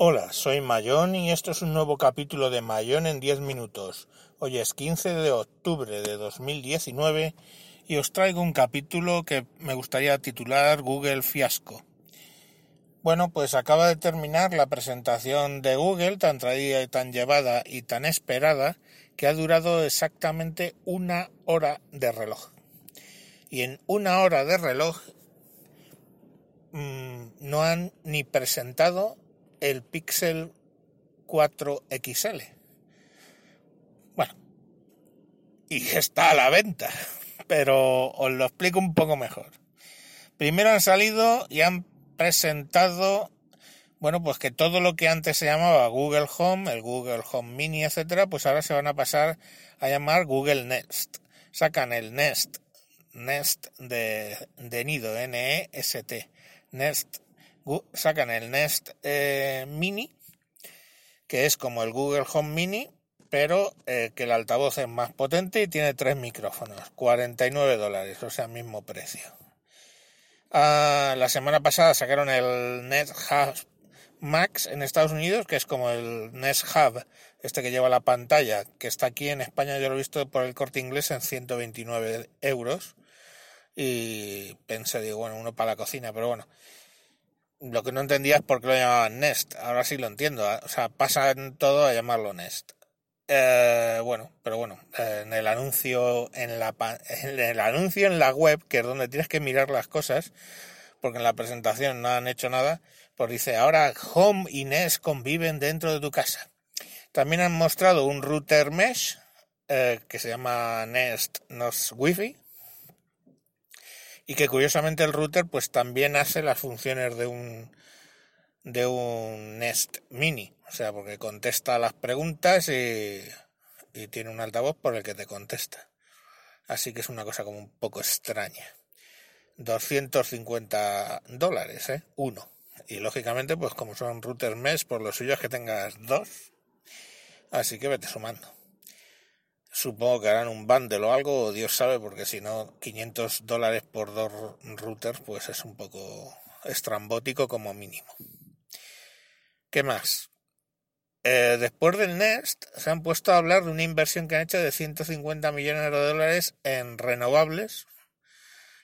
Hola, soy Mayón y esto es un nuevo capítulo de Mayón en 10 minutos. Hoy es 15 de octubre de 2019 y os traigo un capítulo que me gustaría titular Google Fiasco. Bueno, pues acaba de terminar la presentación de Google, tan traída y tan llevada y tan esperada, que ha durado exactamente una hora de reloj. Y en una hora de reloj mmm, no han ni presentado el Pixel 4 XL. Bueno, y está a la venta, pero os lo explico un poco mejor. Primero han salido y han presentado, bueno, pues que todo lo que antes se llamaba Google Home, el Google Home Mini, etcétera, pues ahora se van a pasar a llamar Google Nest. Sacan el Nest, Nest de, de nido, N-E-S-T, Nest. Sacan el Nest eh, Mini, que es como el Google Home Mini, pero eh, que el altavoz es más potente y tiene tres micrófonos, 49 dólares, o sea, mismo precio. Ah, la semana pasada sacaron el Nest Hub Max en Estados Unidos, que es como el Nest Hub, este que lleva la pantalla, que está aquí en España, yo lo he visto por el corte inglés en 129 euros. Y pensé, digo, bueno, uno para la cocina, pero bueno. Lo que no entendía es por qué lo llamaban Nest. Ahora sí lo entiendo. O sea, pasan todo a llamarlo Nest. Eh, bueno, pero bueno, eh, en el anuncio en la en el anuncio en la web, que es donde tienes que mirar las cosas, porque en la presentación no han hecho nada, pues dice ahora Home y Nest conviven dentro de tu casa. También han mostrado un router mesh eh, que se llama Nest Nos Wi-Fi y que curiosamente el router pues también hace las funciones de un de un Nest Mini, o sea, porque contesta las preguntas y, y tiene un altavoz por el que te contesta. Así que es una cosa como un poco extraña. 250 dólares, ¿eh? Uno. Y lógicamente, pues como son routers mesh, por lo suyo es que tengas dos. Así que vete sumando. Supongo que harán un bundle o algo, Dios sabe, porque si no, 500 dólares por dos routers, pues es un poco estrambótico como mínimo. ¿Qué más? Eh, después del Nest se han puesto a hablar de una inversión que han hecho de 150 millones de dólares en renovables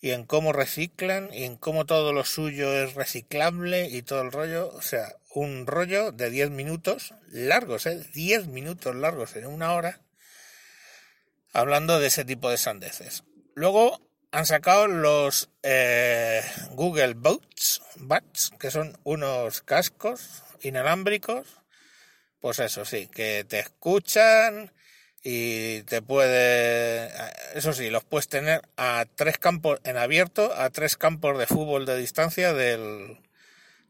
y en cómo reciclan y en cómo todo lo suyo es reciclable y todo el rollo. O sea, un rollo de 10 minutos largos, ¿eh? 10 minutos largos en una hora hablando de ese tipo de sandeces. Luego han sacado los eh, Google Bats, que son unos cascos inalámbricos, pues eso sí, que te escuchan y te puede, eso sí, los puedes tener a tres campos en abierto, a tres campos de fútbol de distancia del,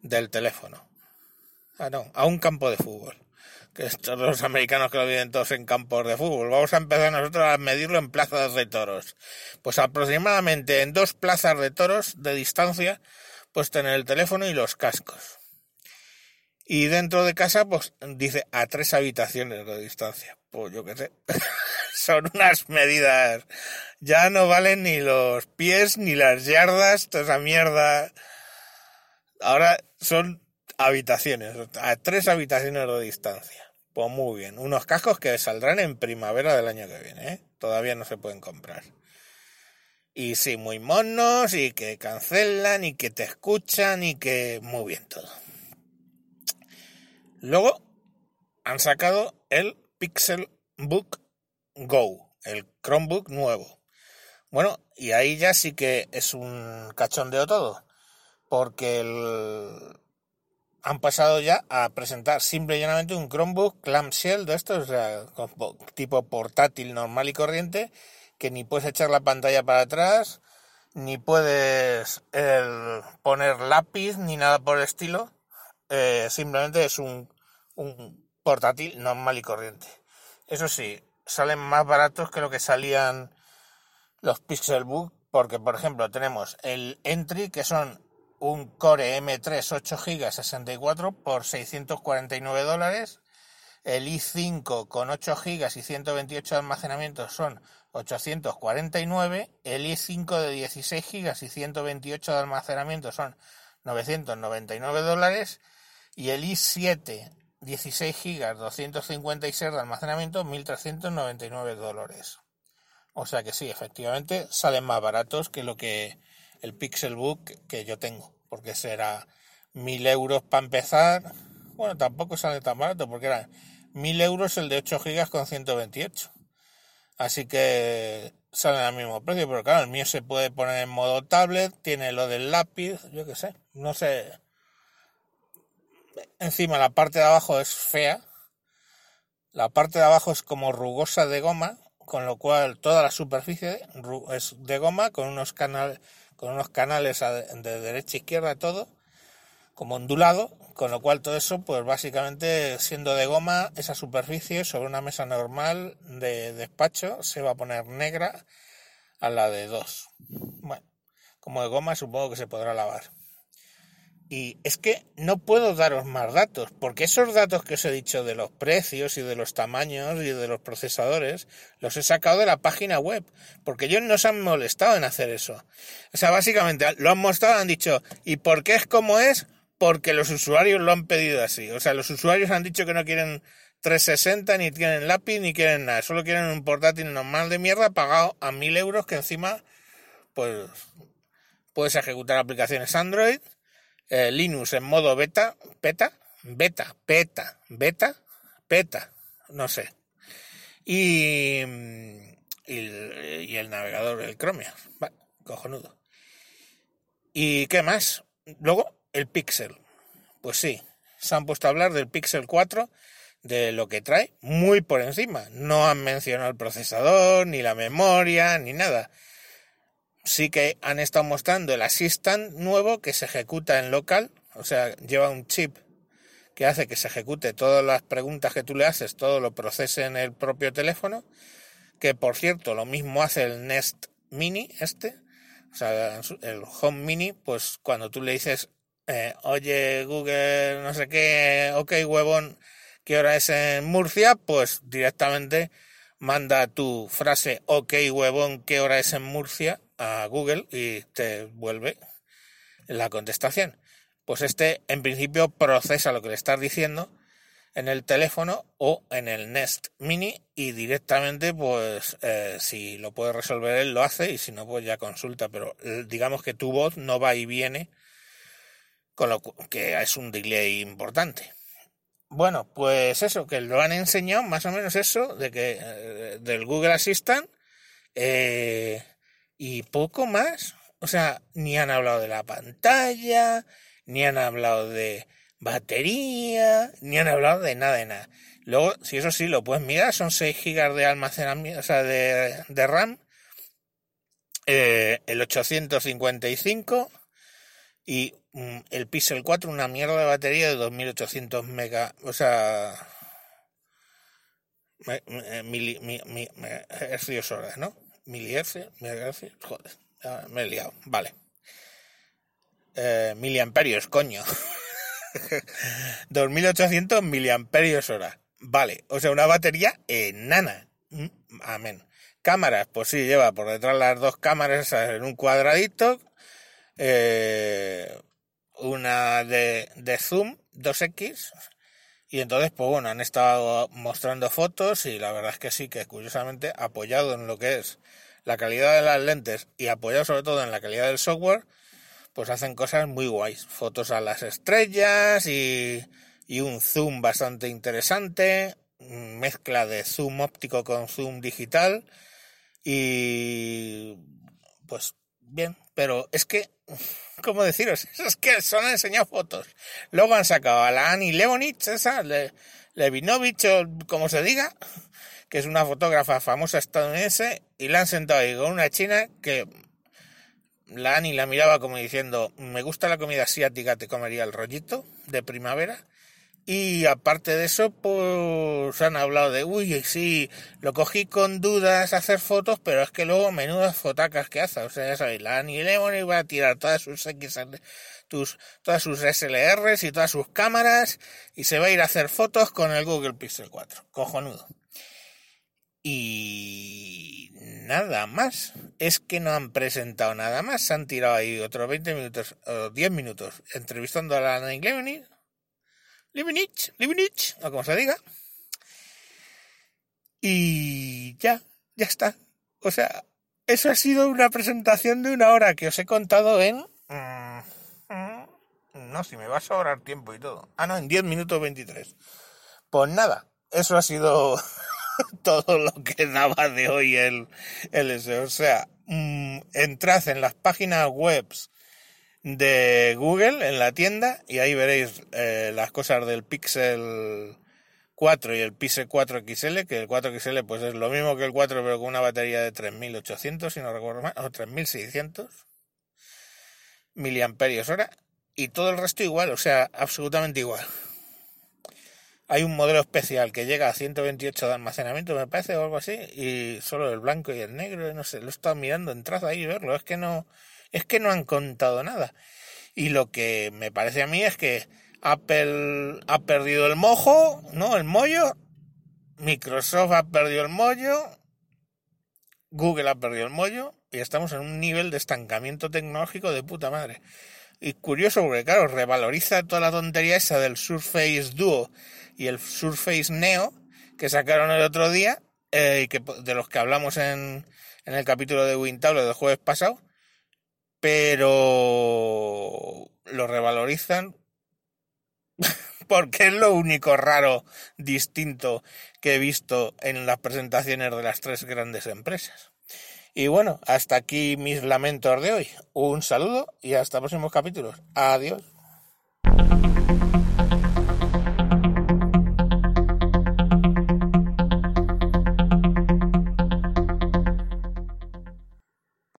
del teléfono. Ah, no, a un campo de fútbol. Que estos los americanos que lo viven todos en campos de fútbol. Vamos a empezar nosotros a medirlo en plazas de toros. Pues aproximadamente en dos plazas de toros de distancia, pues tener el teléfono y los cascos. Y dentro de casa, pues dice a tres habitaciones de distancia. Pues yo qué sé. Son unas medidas. Ya no valen ni los pies ni las yardas, toda esa mierda. Ahora son habitaciones, a tres habitaciones de distancia. Pues muy bien. Unos cascos que saldrán en primavera del año que viene, ¿eh? Todavía no se pueden comprar. Y sí, muy monos, y que cancelan, y que te escuchan, y que muy bien todo. Luego han sacado el Pixel Book Go, el Chromebook nuevo. Bueno, y ahí ya sí que es un cachondeo todo, porque han pasado ya a presentar simple y llanamente un Chromebook clamshell de estos, o sea, tipo portátil normal y corriente, que ni puedes echar la pantalla para atrás, ni puedes poner lápiz, ni nada por el estilo eh, simplemente es un portátil normal y corriente. Eso sí, salen más baratos que lo que salían los Pixelbook, porque por ejemplo tenemos el Entry, que son un Core M3 8 GB 64 por 649 dólares. El i5 con 8 GB y 128 de almacenamiento son 849. El i5 de 16 GB y 128 de almacenamiento son 999 dólares. Y el i7 16 GB, 256 de almacenamiento, 1.399 dólares. O sea que sí, efectivamente salen más baratos que lo que el Pixelbook que yo tengo, porque será 1.000 euros para empezar. Bueno, tampoco sale tan barato, porque era 1.000 euros el de 8 GB con 128. Así que salen al mismo precio, pero claro, el mío se puede poner en modo tablet, tiene lo del lápiz, yo qué sé, no sé encima la parte de abajo es fea, la parte de abajo es como rugosa de goma, con lo cual toda la superficie es de goma con unos canales con unos canales de derecha e izquierda todo como ondulado, con lo cual todo eso pues básicamente siendo de goma esa superficie sobre una mesa normal de despacho se va a poner negra a la de dos. Bueno, como de goma supongo que se podrá lavar. Y es que no puedo daros más datos, porque esos datos que os he dicho de los precios y de los tamaños y de los procesadores, los he sacado de la página web, porque ellos no se han molestado en hacer eso. O sea, básicamente lo han mostrado, han dicho, ¿y por qué es como es? Porque los usuarios lo han pedido así. O sea, los usuarios han dicho que no quieren 360, ni quieren lápiz, ni quieren nada. Solo quieren un portátil normal de mierda pagado a mil euros que encima, pues, puedes ejecutar aplicaciones Android eh, Linux en modo beta, beta, beta, beta, beta, beta, no sé. Y, y, el navegador, el Chrome, cojonudo. ¿Y qué más? Luego, el Pixel. Pues sí, se han puesto a hablar del Pixel 4, de lo que trae, muy por encima. No han mencionado el procesador, ni la memoria, ni nada sí que han estado mostrando el Assistant nuevo que se ejecuta en local, o sea, lleva un chip que hace que se ejecute todas las preguntas que tú le haces, todo lo procese en el propio teléfono, que por cierto lo mismo hace el Nest Mini este, o sea, el Home Mini, pues cuando tú le dices, eh, oye Google, no sé qué, ok huevón, ¿qué hora es en Murcia? Pues directamente manda tu frase, ok huevón, ¿qué hora es en Murcia? A Google y te vuelve la contestación. Pues este en principio procesa lo que le estás diciendo en el teléfono o en el Nest Mini y directamente pues eh, si lo puede resolver él lo hace y si no pues ya consulta pero eh, digamos que tu voz no va y viene con lo que es un delay importante bueno pues eso que lo han enseñado más o menos eso de que eh, del Google Assistant eh, y poco más. O sea, ni han hablado de la pantalla, ni han hablado de batería, ni han hablado de nada de nada. Luego, si eso sí lo puedes mirar, son 6 GB de almacenamiento, o sea, de, de RAM, eh, el 855 y mm, el Pixel 4 una mierda de batería de 2800 mega, o sea, mil, mil, horas, ¿no? Milihercios, joder, me he liado, vale. Eh, miliamperios, coño. 2800 miliamperios hora. Vale, o sea, una batería enana. Mm, amén. Cámaras, pues sí, lleva por detrás las dos cámaras en un cuadradito. Eh, una de, de zoom 2X y entonces, pues bueno, han estado mostrando fotos y la verdad es que sí, que curiosamente apoyado en lo que es la calidad de las lentes y apoyado sobre todo en la calidad del software, pues hacen cosas muy guays. Fotos a las estrellas y, y un zoom bastante interesante, mezcla de zoom óptico con zoom digital y pues bien, pero es que ¿cómo deciros? Es que solo han enseñado fotos. Luego han sacado a la Annie Leonich, esa, Levinovich o como se diga, que es una fotógrafa famosa estadounidense, y la han sentado ahí con una china que la Annie la miraba como diciendo, me gusta la comida asiática, te comería el rollito de primavera. Y aparte de eso, pues han hablado de, uy, sí, lo cogí con dudas hacer fotos, pero es que luego menudas fotacas que hace. O sea, ya sabéis, la Annie Lemon iba a tirar todas sus X, tus, todas sus SLRs y todas sus cámaras y se va a ir a hacer fotos con el Google Pixel 4. Cojonudo. Y nada más. Es que no han presentado nada más. Se han tirado ahí otros 20 minutos o 10 minutos entrevistando a la Nick Leibniz, Leibniz, o como se diga. Y ya, ya está. O sea, eso ha sido una presentación de una hora que os he contado en... Mm, no, si me va a sobrar tiempo y todo. Ah, no, en 10 minutos 23. Pues nada, eso ha sido todo lo que daba de hoy el, el O sea, mm, entrad en las páginas webs de Google en la tienda y ahí veréis eh, las cosas del Pixel 4 y el Pixel 4 XL, que el 4 XL pues es lo mismo que el 4 pero con una batería de 3800 si no recuerdo mal, o 3600 miliamperios hora y todo el resto igual, o sea, absolutamente igual. Hay un modelo especial que llega a 128 de almacenamiento, me parece, o algo así, y solo el blanco y el negro, no sé, lo he estado mirando, entrad ahí y verlo, es que no, es que no han contado nada. Y lo que me parece a mí es que Apple ha perdido el mojo, ¿no? El mollo. Microsoft ha perdido el mollo. Google ha perdido el mollo. Y estamos en un nivel de estancamiento tecnológico de puta madre. Y curioso porque, claro, revaloriza toda la tontería esa del Surface Duo y el Surface Neo que sacaron el otro día, eh, y que, de los que hablamos en, en el capítulo de WinTable del jueves pasado, pero lo revalorizan porque es lo único raro, distinto que he visto en las presentaciones de las tres grandes empresas. Y bueno, hasta aquí mis lamentos de hoy. Un saludo y hasta próximos capítulos. Adiós.